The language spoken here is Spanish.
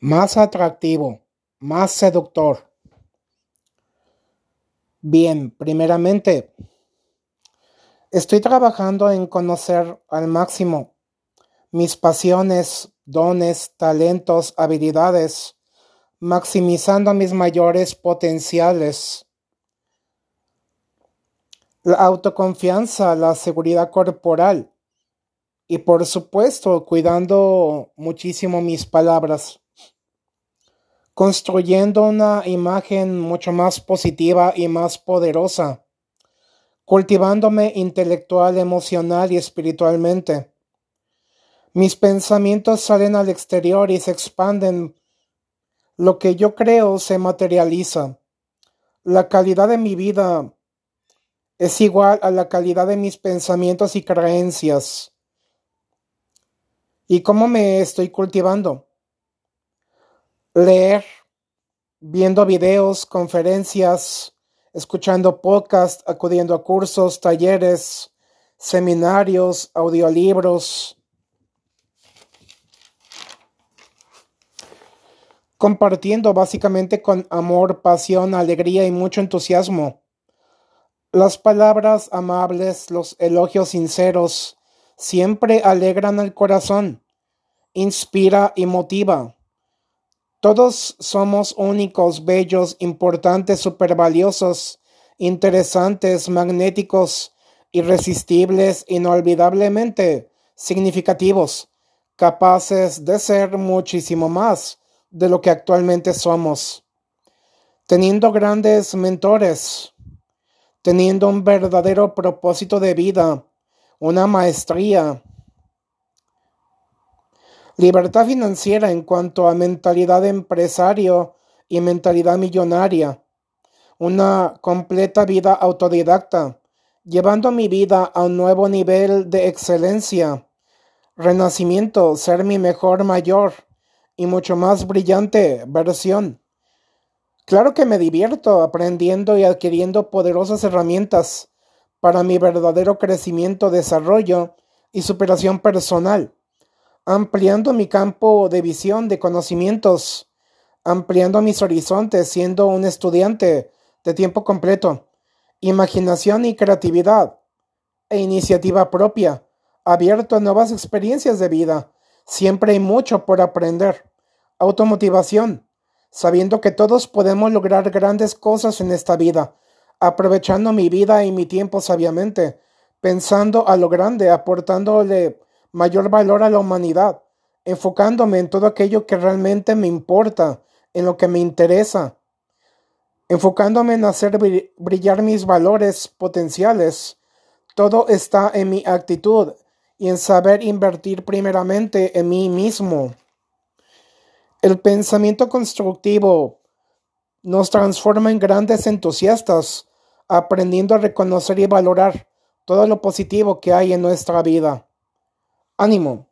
más atractivo, más seductor. Bien, primeramente, estoy trabajando en conocer al máximo mis pasiones, dones, talentos, habilidades, maximizando mis mayores potenciales. La autoconfianza, la seguridad corporal y por supuesto cuidando muchísimo mis palabras construyendo una imagen mucho más positiva y más poderosa, cultivándome intelectual, emocional y espiritualmente. Mis pensamientos salen al exterior y se expanden. Lo que yo creo se materializa. La calidad de mi vida es igual a la calidad de mis pensamientos y creencias. ¿Y cómo me estoy cultivando? Leer, viendo videos, conferencias, escuchando podcasts, acudiendo a cursos, talleres, seminarios, audiolibros. Compartiendo básicamente con amor, pasión, alegría y mucho entusiasmo. Las palabras amables, los elogios sinceros, siempre alegran el corazón, inspira y motiva. Todos somos únicos, bellos, importantes, supervaliosos, interesantes, magnéticos, irresistibles, inolvidablemente significativos, capaces de ser muchísimo más de lo que actualmente somos. Teniendo grandes mentores, teniendo un verdadero propósito de vida, una maestría, Libertad financiera en cuanto a mentalidad de empresario y mentalidad millonaria. Una completa vida autodidacta, llevando mi vida a un nuevo nivel de excelencia. Renacimiento, ser mi mejor mayor y mucho más brillante versión. Claro que me divierto aprendiendo y adquiriendo poderosas herramientas para mi verdadero crecimiento, desarrollo y superación personal ampliando mi campo de visión de conocimientos, ampliando mis horizontes siendo un estudiante de tiempo completo, imaginación y creatividad, e iniciativa propia, abierto a nuevas experiencias de vida. Siempre hay mucho por aprender. Automotivación, sabiendo que todos podemos lograr grandes cosas en esta vida, aprovechando mi vida y mi tiempo sabiamente, pensando a lo grande, aportándole mayor valor a la humanidad, enfocándome en todo aquello que realmente me importa, en lo que me interesa, enfocándome en hacer brillar mis valores potenciales. Todo está en mi actitud y en saber invertir primeramente en mí mismo. El pensamiento constructivo nos transforma en grandes entusiastas, aprendiendo a reconocer y valorar todo lo positivo que hay en nuestra vida. アニモン。